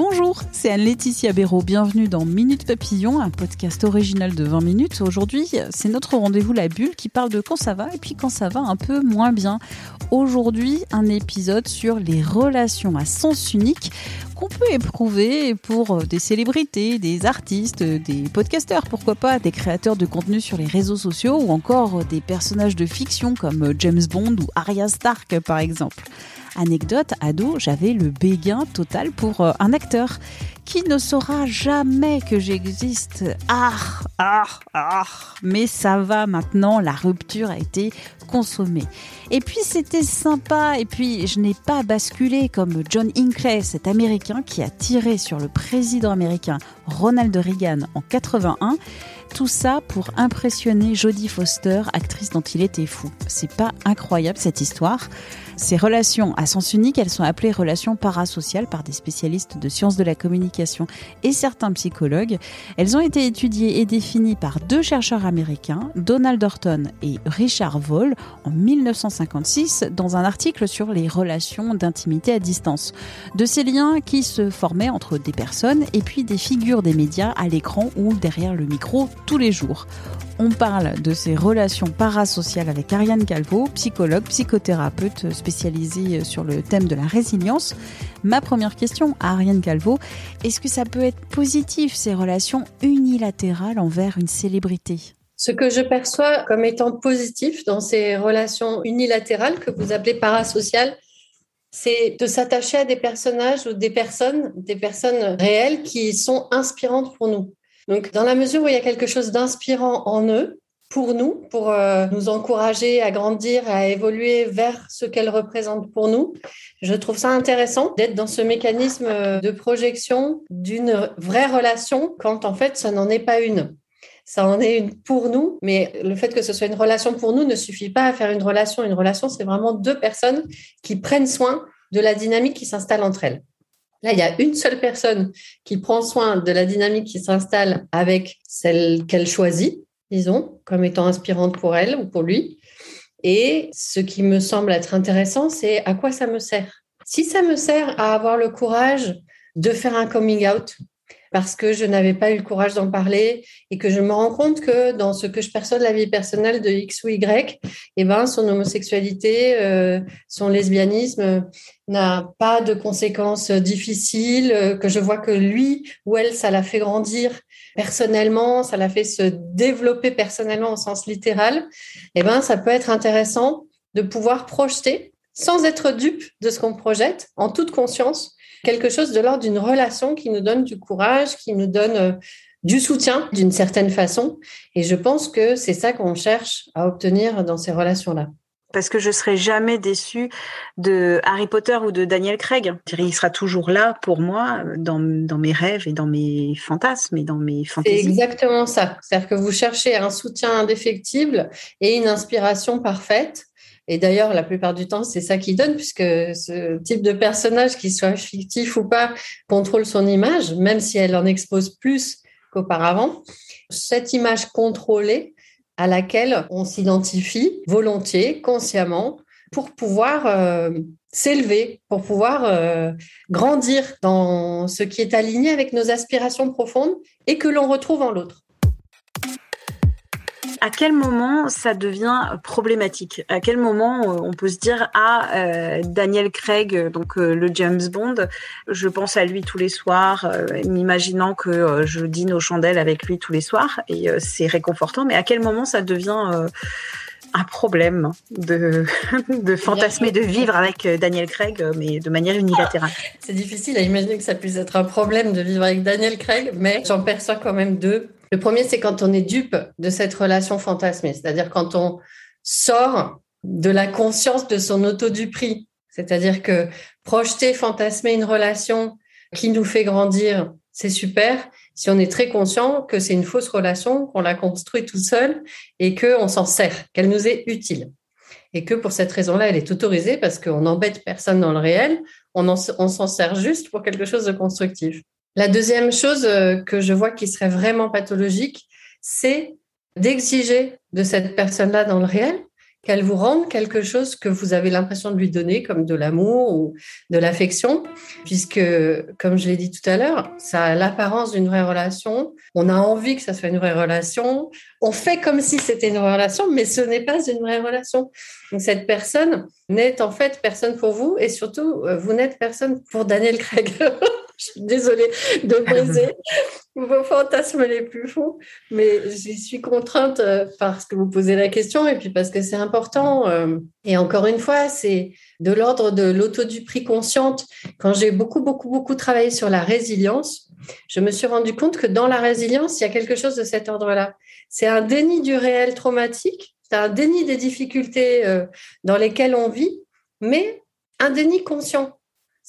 bon Bonjour, c'est Anne-Laetitia Béraud. Bienvenue dans Minute Papillon, un podcast original de 20 minutes. Aujourd'hui, c'est notre rendez-vous La Bulle qui parle de quand ça va et puis quand ça va un peu moins bien. Aujourd'hui, un épisode sur les relations à sens unique qu'on peut éprouver pour des célébrités, des artistes, des podcasteurs, pourquoi pas, des créateurs de contenu sur les réseaux sociaux ou encore des personnages de fiction comme James Bond ou Arya Stark par exemple. Anecdote, ado, j'avais le béguin total pour euh, un acteur qui ne saura jamais que j'existe. Ah, ah, ah. Mais ça va maintenant, la rupture a été consommée. Et puis c'était sympa, et puis je n'ai pas basculé comme John Hinckley, cet Américain qui a tiré sur le président américain Ronald Reagan en 81. Tout ça pour impressionner Jodie Foster, actrice dont il était fou. C'est pas incroyable cette histoire ces relations à sens unique, elles sont appelées relations parasociales par des spécialistes de sciences de la communication et certains psychologues. Elles ont été étudiées et définies par deux chercheurs américains, Donald Horton et Richard Voll, en 1956, dans un article sur les relations d'intimité à distance. De ces liens qui se formaient entre des personnes et puis des figures des médias à l'écran ou derrière le micro tous les jours. On parle de ces relations parasociales avec Ariane Calvo, psychologue, psychothérapeute spécialisée sur le thème de la résilience. Ma première question à Ariane Calvo, est-ce que ça peut être positif ces relations unilatérales envers une célébrité? Ce que je perçois comme étant positif dans ces relations unilatérales que vous appelez parasociales, c'est de s'attacher à des personnages ou des personnes, des personnes réelles qui sont inspirantes pour nous. Donc, dans la mesure où il y a quelque chose d'inspirant en eux, pour nous, pour euh, nous encourager à grandir, à évoluer vers ce qu'elles représentent pour nous. Je trouve ça intéressant d'être dans ce mécanisme de projection d'une vraie relation quand en fait ça n'en est pas une. Ça en est une pour nous, mais le fait que ce soit une relation pour nous ne suffit pas à faire une relation. Une relation, c'est vraiment deux personnes qui prennent soin de la dynamique qui s'installe entre elles. Là, il y a une seule personne qui prend soin de la dynamique qui s'installe avec celle qu'elle choisit, disons, comme étant inspirante pour elle ou pour lui. Et ce qui me semble être intéressant, c'est à quoi ça me sert. Si ça me sert à avoir le courage de faire un coming out, parce que je n'avais pas eu le courage d'en parler et que je me rends compte que dans ce que je perçois de la vie personnelle de X ou Y, eh ben, son homosexualité, euh, son lesbianisme n'a pas de conséquences difficiles, euh, que je vois que lui ou elle, ça l'a fait grandir personnellement, ça l'a fait se développer personnellement au sens littéral, eh ben, ça peut être intéressant de pouvoir projeter sans être dupe de ce qu'on projette, en toute conscience, quelque chose de l'ordre d'une relation qui nous donne du courage, qui nous donne euh, du soutien d'une certaine façon. Et je pense que c'est ça qu'on cherche à obtenir dans ces relations-là parce que je serai jamais déçue de Harry Potter ou de Daniel Craig. Il sera toujours là pour moi dans, dans mes rêves et dans mes fantasmes et dans mes fantaisies. C'est exactement ça. C'est-à-dire que vous cherchez un soutien indéfectible et une inspiration parfaite et d'ailleurs, la plupart du temps, c'est ça qui donne, puisque ce type de personnage, qu'il soit fictif ou pas, contrôle son image, même si elle en expose plus qu'auparavant. Cette image contrôlée à laquelle on s'identifie volontiers, consciemment, pour pouvoir euh, s'élever, pour pouvoir euh, grandir dans ce qui est aligné avec nos aspirations profondes et que l'on retrouve en l'autre à quel moment ça devient problématique? À quel moment euh, on peut se dire ah euh, Daniel Craig, euh, donc le James Bond, je pense à lui tous les soirs, m'imaginant que je dîne aux chandelles avec lui tous les soirs et c'est réconfortant. Mais à quel moment ça devient un problème de, de fantasmer, de vivre avec Daniel Craig, mais de manière unilatérale? C'est difficile à imaginer que ça puisse être un problème de vivre avec Daniel Craig, mais j'en perçois quand même deux. Le premier, c'est quand on est dupe de cette relation fantasmée, c'est-à-dire quand on sort de la conscience de son auto du prix. C'est-à-dire que projeter, fantasmer une relation qui nous fait grandir, c'est super. Si on est très conscient que c'est une fausse relation, qu'on l'a construit tout seul et qu'on s'en sert, qu'elle nous est utile. Et que pour cette raison-là, elle est autorisée parce qu'on n'embête personne dans le réel, on, s'en sert juste pour quelque chose de constructif. La deuxième chose euh, que je vois qui serait vraiment pathologique, c'est d'exiger de cette personne-là dans le réel qu'elle vous rende quelque chose que vous avez l'impression de lui donner, comme de l'amour ou de l'affection, puisque, comme je l'ai dit tout à l'heure, ça a l'apparence d'une vraie relation. On a envie que ça soit une vraie relation. On fait comme si c'était une vraie relation, mais ce n'est pas une vraie relation. Donc, cette personne n'est en fait personne pour vous, et surtout, euh, vous n'êtes personne pour Daniel Craig. je suis désolée de briser vos fantasmes les plus fous, mais j'y suis contrainte euh, parce que vous posez la question et puis parce que c'est important. Euh. Et encore une fois, c'est de l'ordre de l'auto du prix consciente. Quand j'ai beaucoup, beaucoup, beaucoup travaillé sur la résilience, je me suis rendu compte que dans la résilience, il y a quelque chose de cet ordre-là. C'est un déni du réel traumatique, c'est un déni des difficultés euh, dans lesquelles on vit, mais un déni conscient.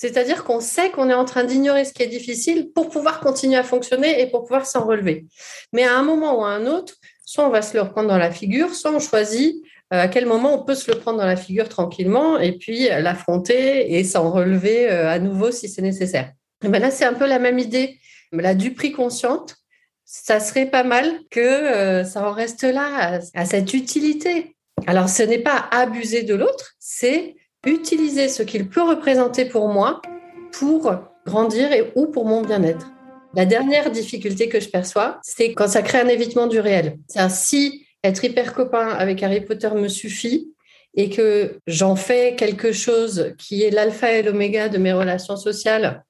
C'est-à-dire qu'on sait qu'on est en train d'ignorer ce qui est difficile pour pouvoir continuer à fonctionner et pour pouvoir s'en relever. Mais à un moment ou à un autre, soit on va se le reprendre dans la figure, soit on choisit euh, à quel moment on peut se le prendre dans la figure tranquillement et puis l'affronter et s'en relever euh, à nouveau si c'est nécessaire. Et ben là, c'est un peu la même idée, la du prix consciente. Ça serait pas mal que euh, ça en reste là, à cette utilité. Alors, ce n'est pas abuser de l'autre, c'est utiliser ce qu'il peut représenter pour moi pour grandir et ou pour mon bien-être. La dernière difficulté que je perçois, c'est quand ça crée un évitement du réel. C'est si être hyper copain avec Harry Potter me suffit et que j'en fais quelque chose qui est l'alpha et l'oméga de mes relations sociales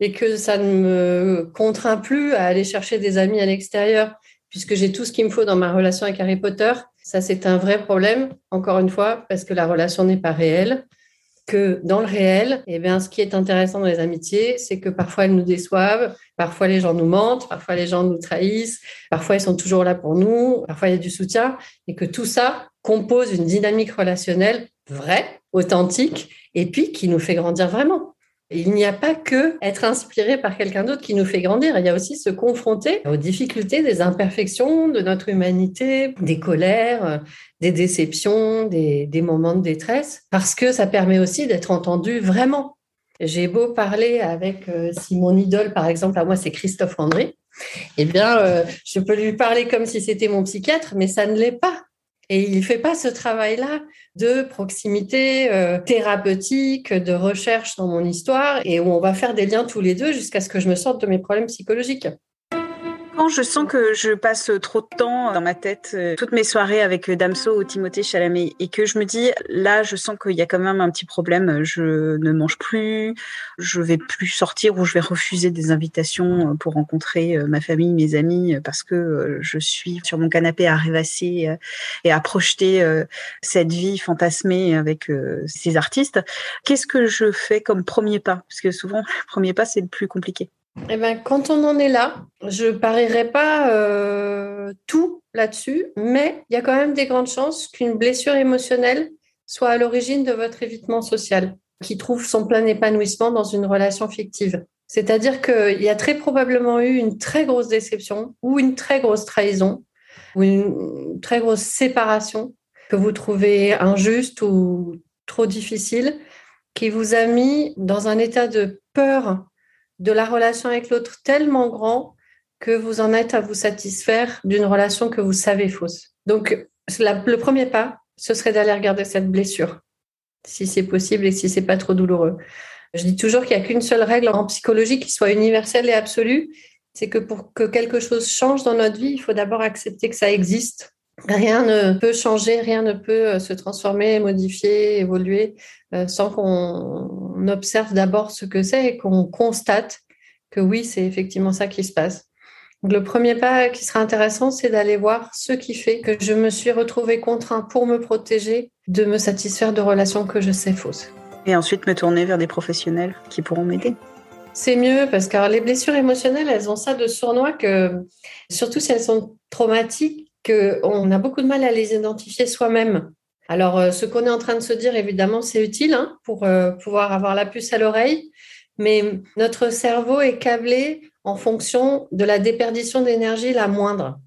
et que ça ne me contraint plus à aller chercher des amis à l'extérieur puisque j'ai tout ce qu'il me faut dans ma relation avec Harry Potter, ça, c'est un vrai problème, encore une fois, parce que la relation n'est pas réelle. Que dans le réel, eh bien, ce qui est intéressant dans les amitiés, c'est que parfois elles nous déçoivent, parfois les gens nous mentent, parfois les gens nous trahissent, parfois ils sont toujours là pour nous, parfois il y a du soutien, et que tout ça compose une dynamique relationnelle vraie, authentique, et puis qui nous fait grandir vraiment. Il n'y a pas que être inspiré par quelqu'un d'autre qui nous fait grandir. Il y a aussi se confronter aux difficultés, des imperfections de notre humanité, des colères, des déceptions, des, moments de détresse, parce que ça permet aussi d'être entendu vraiment. J'ai beau parler avec, euh, si mon idole, par exemple, à moi, c'est Christophe André, eh bien, euh, je peux lui parler comme si c'était mon psychiatre, mais ça ne l'est pas. Et il ne fait pas ce travail-là de proximité euh, thérapeutique, de recherche dans mon histoire, et où on va faire des liens tous les deux jusqu'à ce que je me sorte de mes problèmes psychologiques. Je sens que je passe trop de temps dans ma tête, euh, toutes mes soirées avec euh, Damso ou Timothée Chalamet, et que je me dis, là, je sens qu'il y a quand même un petit problème, je ne mange plus, je vais plus sortir ou je vais refuser des invitations euh, pour rencontrer ma famille, mes amis, parce que je suis sur mon canapé à rêvasser et à projeter cette vie fantasmée avec ces artistes. Qu'est-ce que je fais comme premier pas? Parce que souvent, le premier pas, c'est le plus compliqué. Eh ben, quand on en est là, je parierai pas euh, tout là-dessus, mais il y a quand même des grandes chances qu'une blessure émotionnelle soit à l'origine de votre évitement social, qui trouve son plein épanouissement dans une relation fictive. C'est-à-dire qu'il y a très probablement eu une très grosse déception ou une très grosse trahison ou une très grosse séparation que vous trouvez injuste ou trop difficile, qui vous a mis dans un état de peur de la relation avec l'autre tellement grand que vous en êtes à vous satisfaire d'une relation que vous savez fausse. Donc, le premier pas, ce serait d'aller regarder cette blessure, si c'est possible et si c'est pas trop douloureux. Je dis toujours qu'il n'y a qu'une seule règle en psychologie qui soit universelle et absolue, c'est que pour que quelque chose change dans notre vie, il faut d'abord accepter que ça existe Rien ne peut changer, rien ne peut euh, se transformer, modifier, évoluer euh, sans qu'on observe d'abord ce que c'est et qu'on constate que oui, c'est effectivement ça qui se passe. Donc, le premier pas qui sera intéressant, c'est d'aller voir ce qui fait que je me suis retrouvée contrainte pour me protéger de me satisfaire de relations que je sais fausses. Et ensuite me tourner vers des professionnels qui pourront m'aider. C'est mieux parce que les blessures émotionnelles, elles ont ça de sournois que, surtout si elles sont traumatiques, qu'on a beaucoup de mal à les identifier soi-même. Alors, euh, ce qu'on est en train de se dire, évidemment, c'est utile hein, pour euh, pouvoir avoir la puce à l'oreille, mais notre cerveau est câblé en fonction de la déperdition d'énergie la moindre.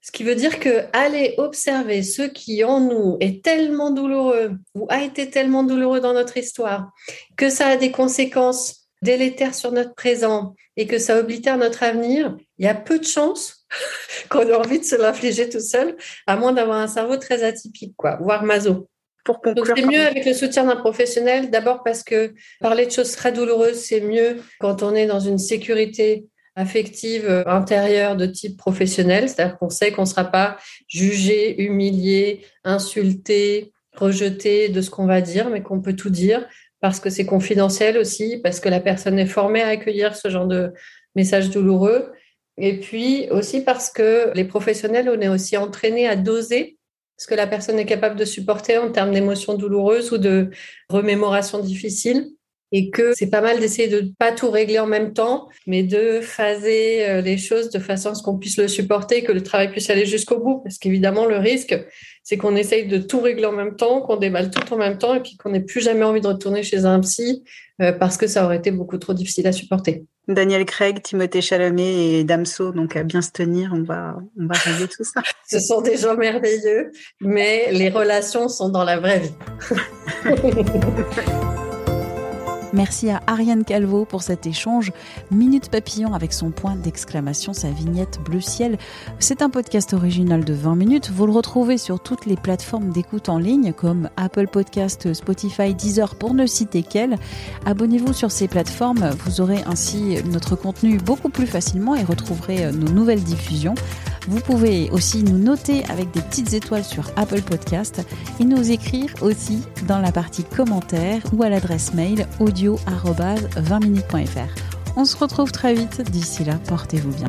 Ce qui veut dire que aller observer ce qui en nous est tellement douloureux ou a été tellement douloureux dans notre histoire, que ça a des conséquences délétères sur notre présent et que ça oblitère notre avenir, il y a peu de chances qu'on ait envie de se l'infliger tout seul, à moins d'avoir un cerveau très atypique, quoi, voire maso. Pour Donc c'est mieux avec le soutien d'un professionnel, d'abord parce que parler de choses très douloureuses, c'est mieux quand on est dans une sécurité affective euh, intérieure de type professionnel, c'est-à-dire qu'on sait qu'on ne sera pas jugé, humilié, insulté, rejeté de ce qu'on va dire, mais qu'on peut tout dire parce que c'est confidentiel aussi, parce que la personne est formée à accueillir ce genre de messages douloureux. Et puis aussi parce que les professionnels, on est aussi entraînés à doser ce que la personne est capable de supporter en termes d'émotions douloureuses ou de remémorations difficiles et que c'est pas mal d'essayer de pas tout régler en même temps, mais de phaser euh, les choses de façon à ce qu'on puisse le supporter, que le travail puisse aller jusqu'au bout. Parce qu'évidemment, le risque, c'est qu'on essaye de tout régler en même temps, qu'on déballe tout en même temps, et puis qu'on n'ait plus jamais envie de retourner chez un psy euh, parce que ça aurait été beaucoup trop difficile à supporter. Daniel Craig, Timothée Chalamet et Damso, donc à bien se tenir, on va, on va régler tout ça. Ce sont des gens merveilleux, mais les relations sont dans la vraie vie. Merci à Ariane Calvo pour cet échange. Minute Papillon avec son point d'exclamation, sa vignette bleu ciel. C'est un podcast original de 20 minutes. Vous le retrouvez sur toutes les plateformes d'écoute en ligne comme Apple Podcast, Spotify, Deezer pour ne citer qu'elles. Abonnez-vous sur ces plateformes. Vous aurez ainsi notre contenu beaucoup plus facilement et retrouverez nos nouvelles diffusions. Vous pouvez aussi nous noter avec des petites étoiles sur Apple Podcast et nous écrire aussi dans la partie commentaires ou à l'adresse mail audio-20minutes.fr. On se retrouve très vite. D'ici là, portez-vous bien.